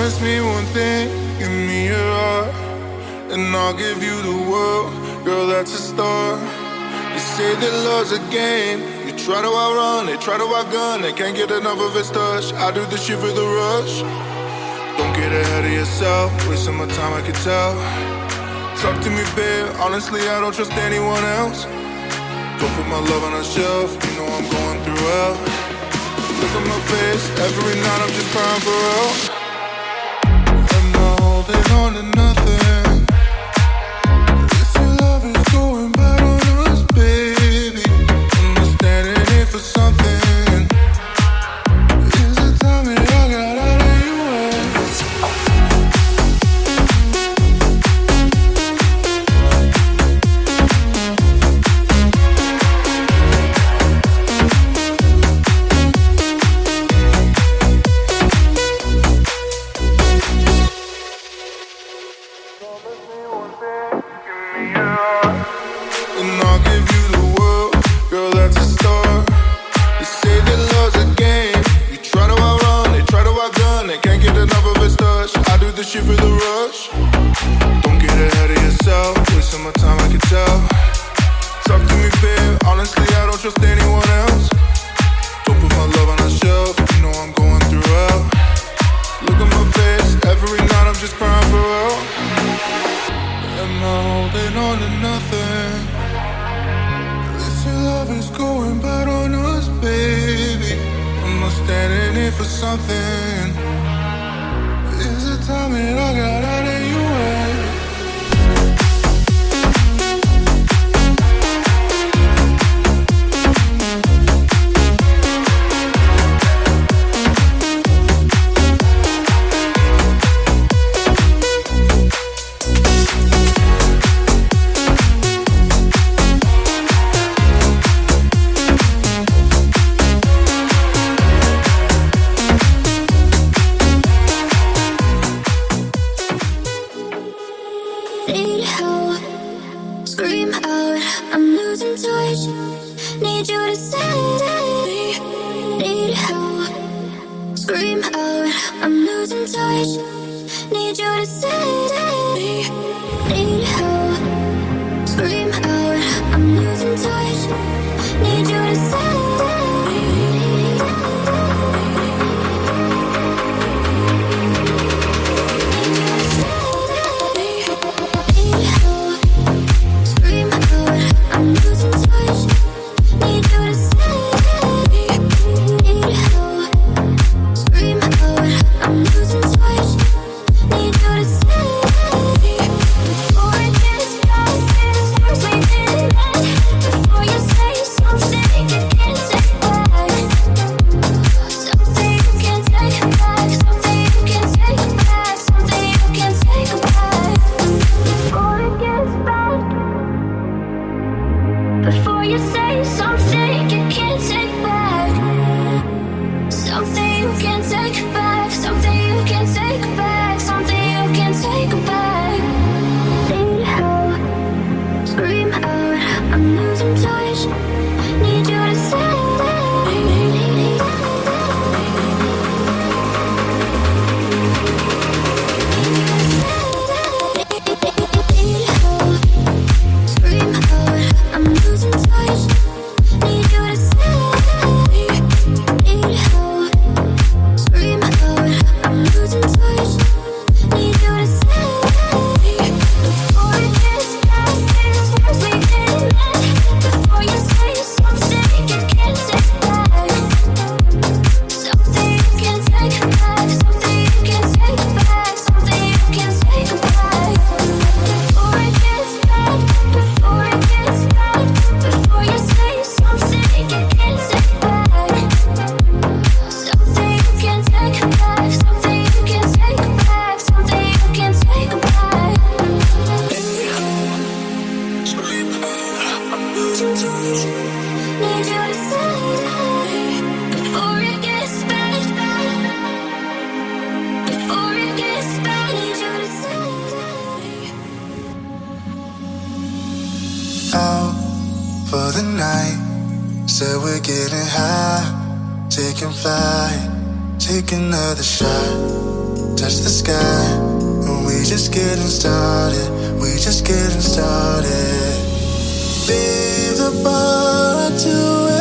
Promise me one thing, give me your heart, and I'll give you the world. Girl, that's a start. You say that love's a game. You try to outrun, it, try to outgun, it, can't get enough of its touch. I do this shit for the rush. Don't get ahead of yourself, wasting my time, I can tell. Talk to me, babe, honestly, I don't trust anyone else. Don't put my love on a shelf, you know I'm going through hell. Look at my face, every night I'm just crying for help nothing on to nothing. out. I'm losing touch. Need you to stay. Need help. Scream out. I'm losing touch. Need you to stay. Need help. Scream out. I'm losing touch. Need you to stay. Said we're getting high, taking flight, take another shot, touch the sky. And we just getting started, we just getting started. Leave the bar to it.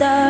the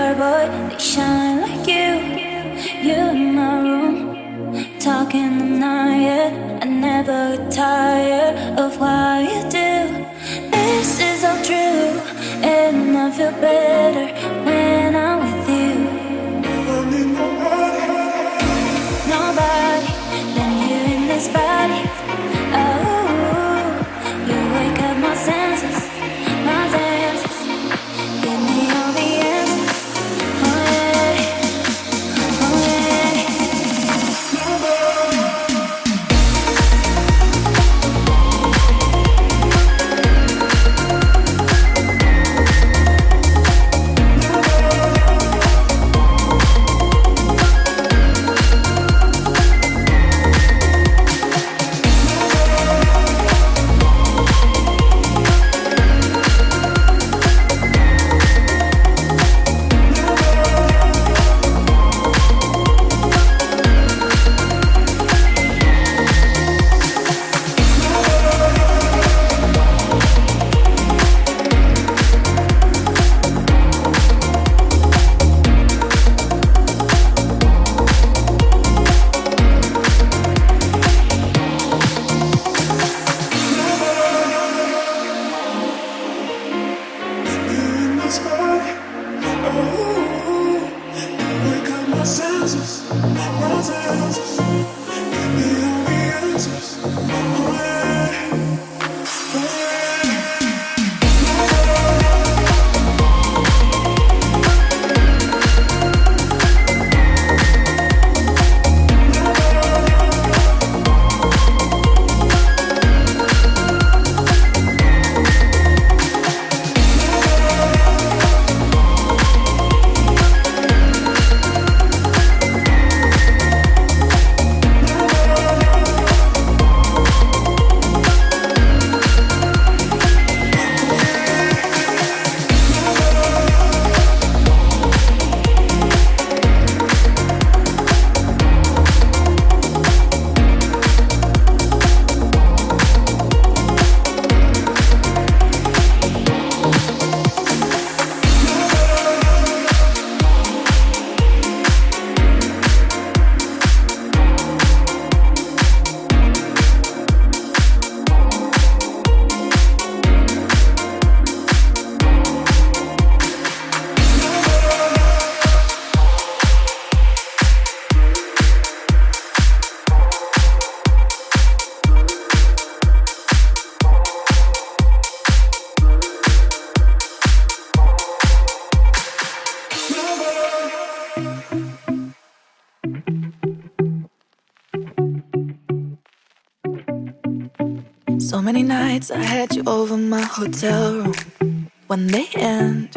hotel room when they end.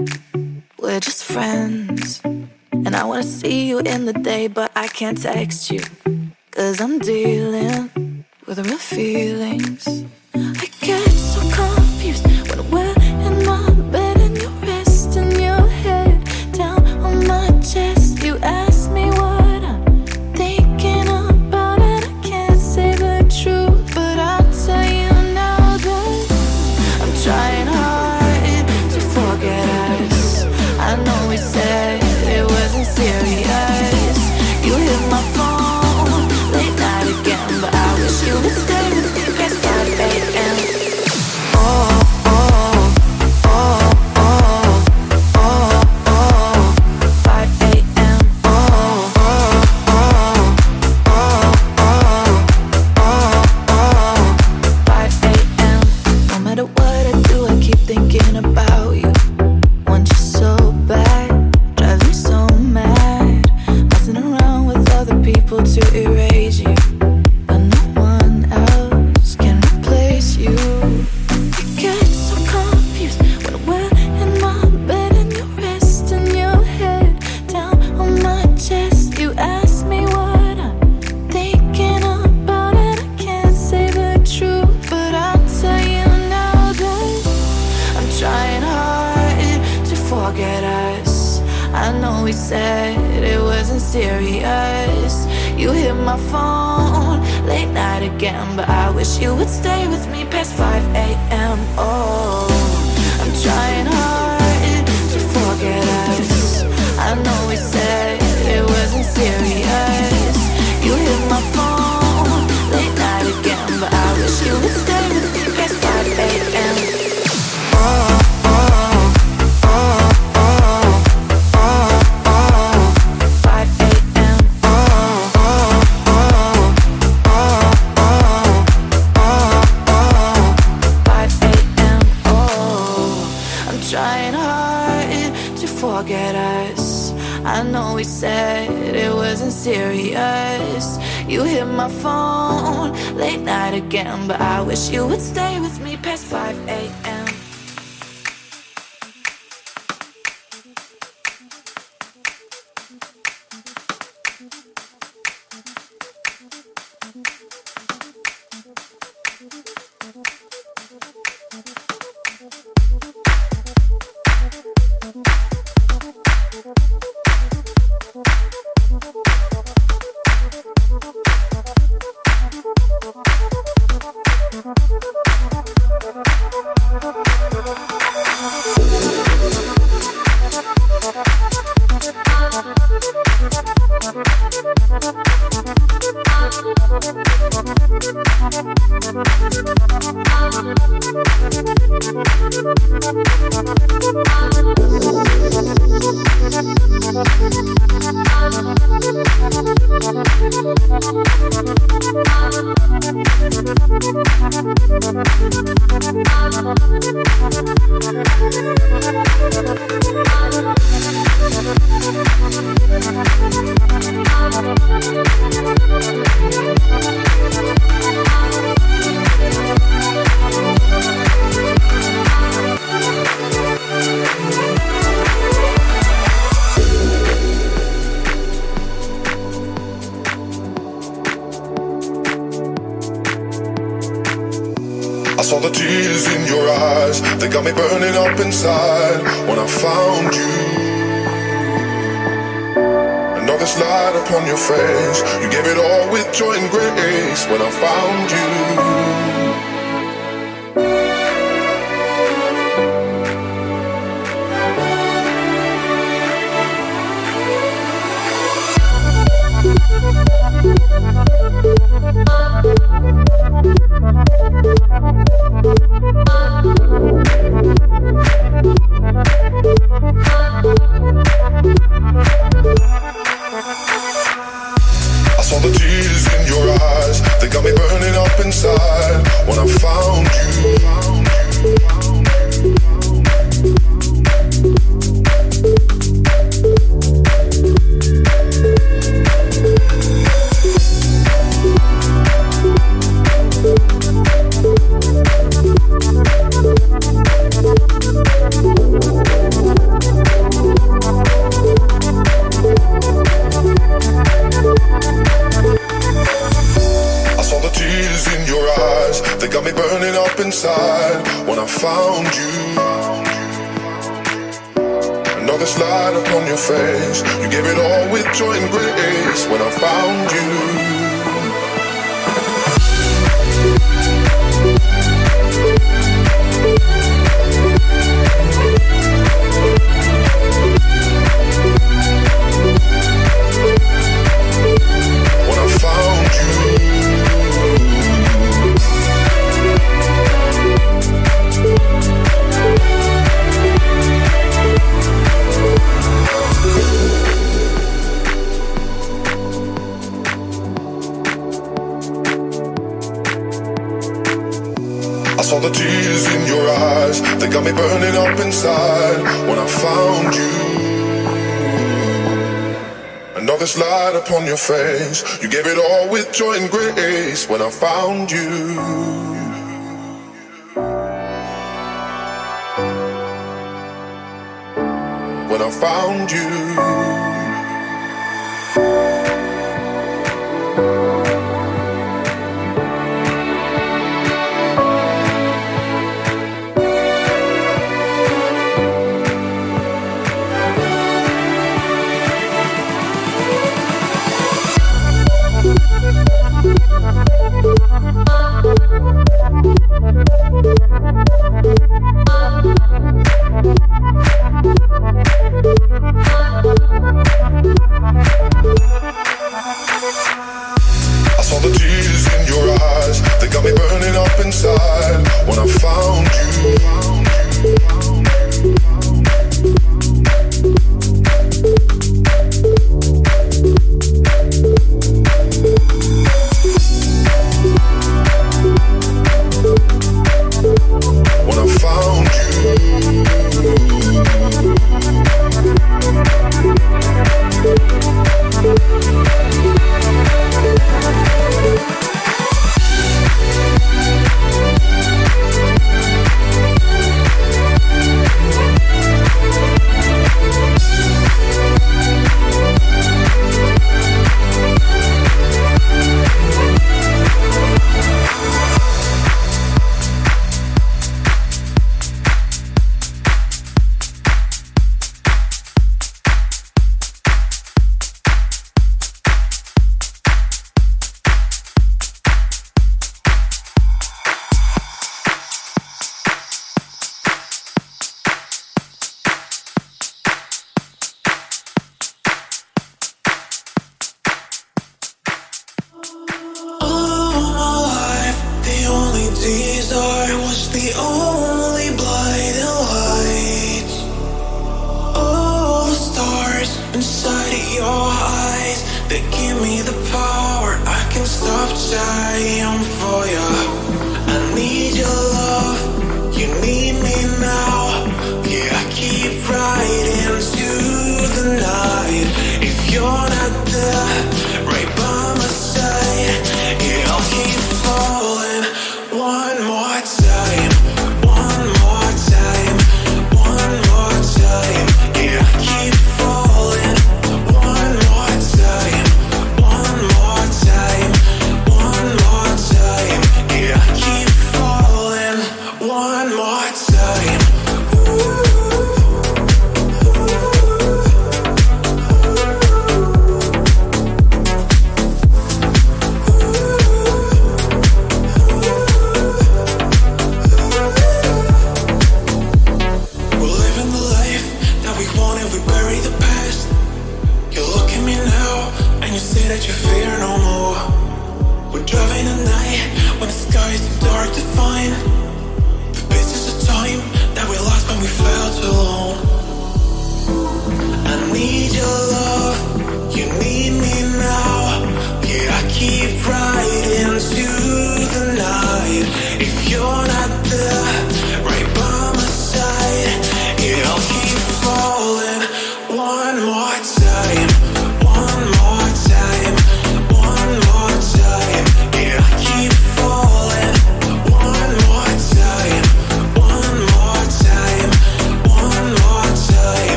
We're just friends. And I wanna see you in the day, but I can't text you. Cause I'm dealing with real feelings. got me burning up inside when I found you. Another light upon your face, you gave it all with joy and grace when I found you. up inside when I found you. Another slide upon your face. You gave it all with joy and grace when I found you. when I found you. All the tears in your eyes, they got me burning up inside when I found you. Time for you.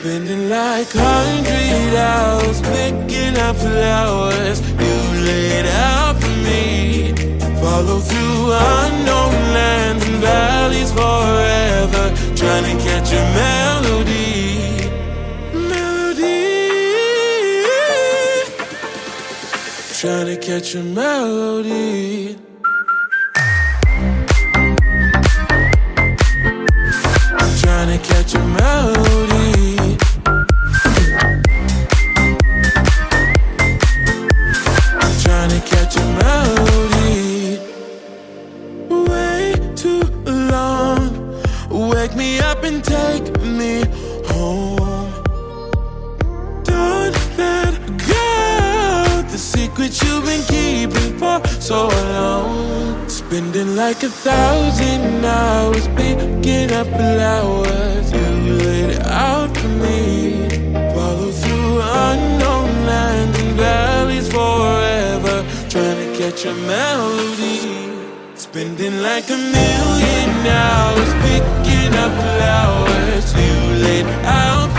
Spending like hundred hours picking up flowers you laid out for me. Follow through unknown lands and valleys forever, trying to catch a melody. Melody. Trying to catch a melody. Trying to catch a melody. So long. Spending like a thousand hours picking up flowers. You laid it out for me. Follow through unknown lands and valleys forever. Trying to catch a melody. Spending like a million hours picking up flowers. You laid out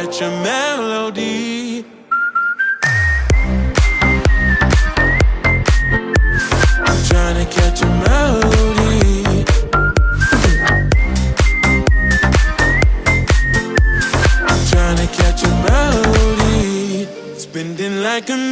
Trying to catch a melody. Trying to catch a melody. Trying to catch a melody. Spending like a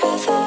Tonight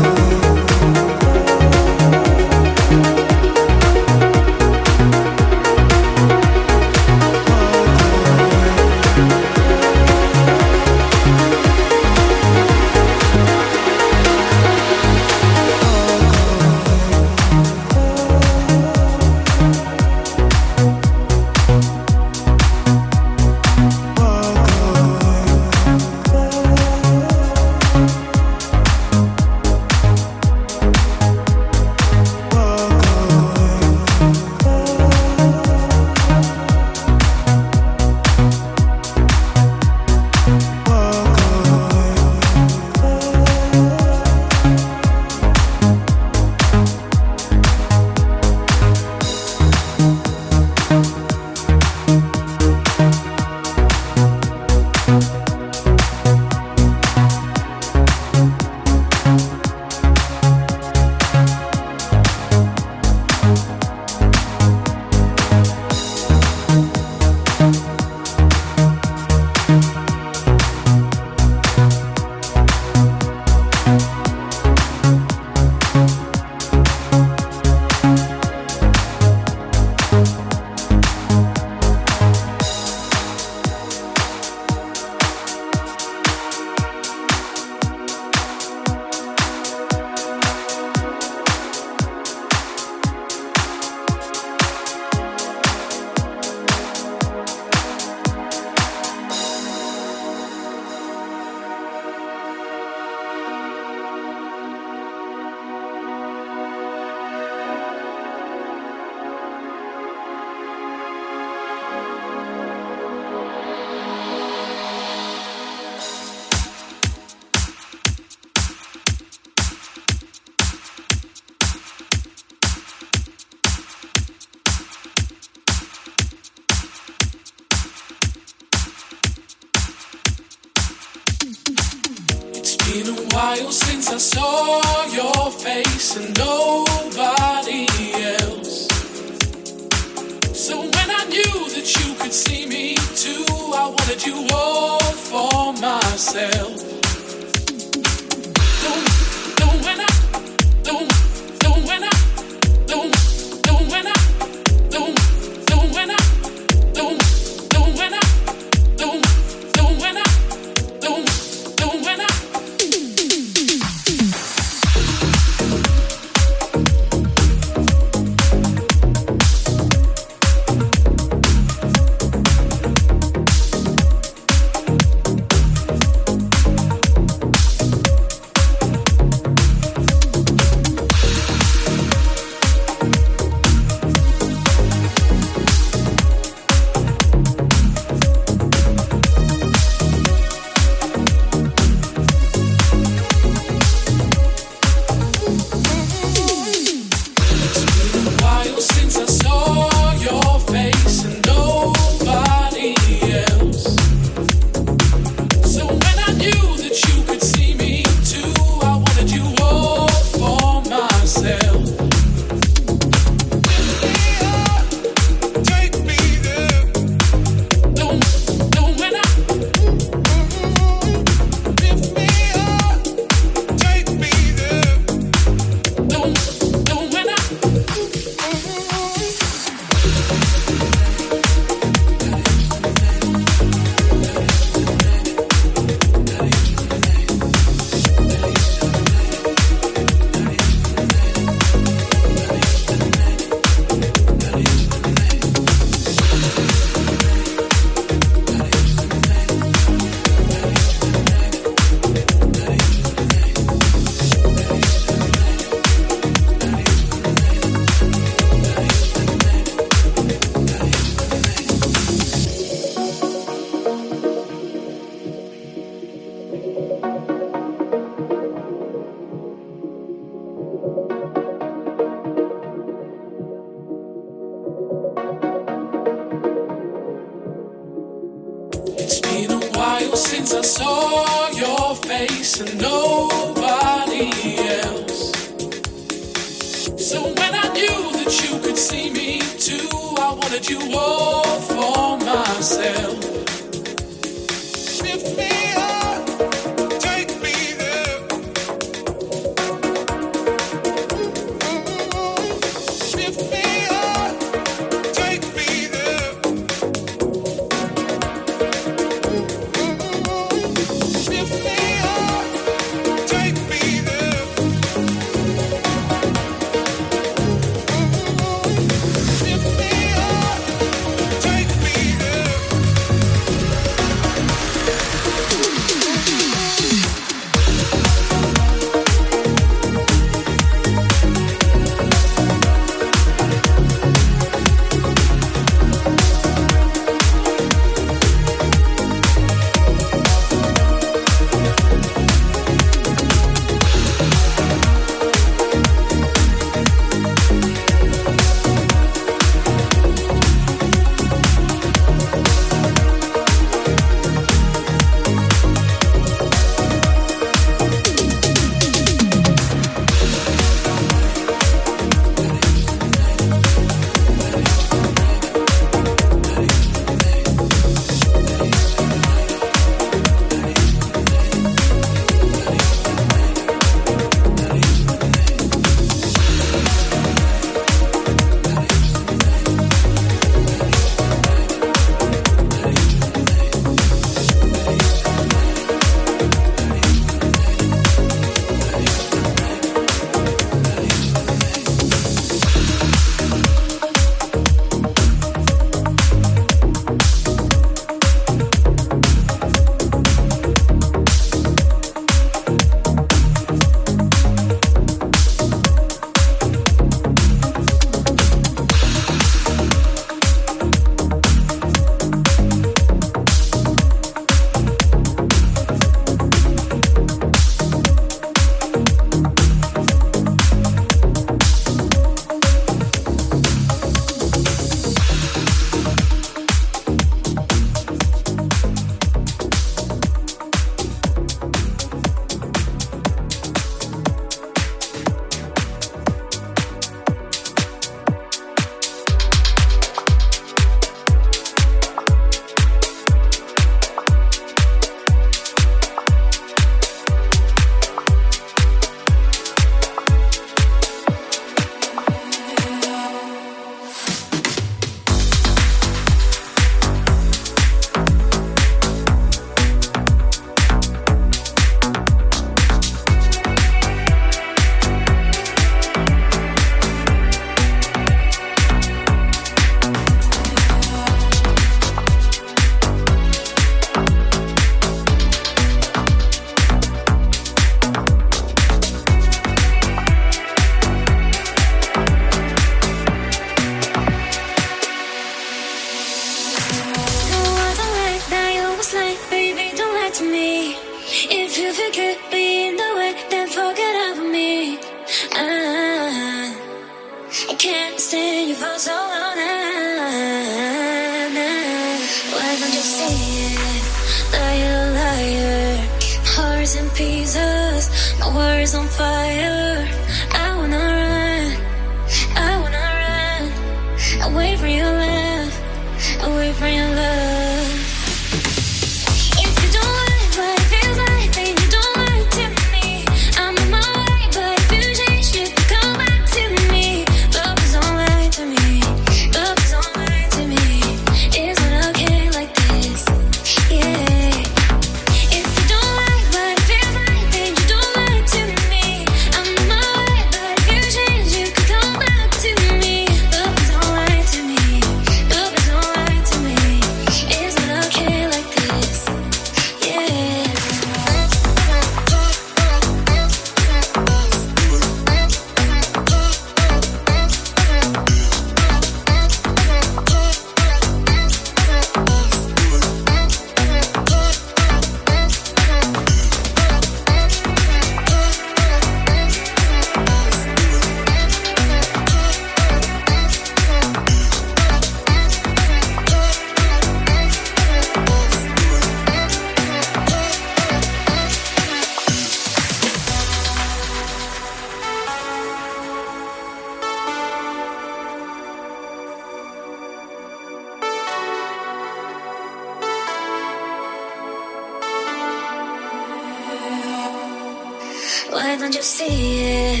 can't you see it?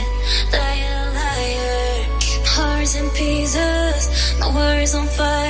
Liar, liar, hearts in pieces, my words on fire.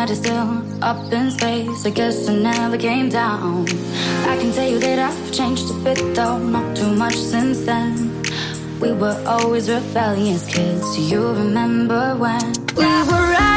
Head is still up in space. I guess I never came down. I can tell you that I've changed a bit, though, not too much since then. We were always rebellious kids. You remember when we were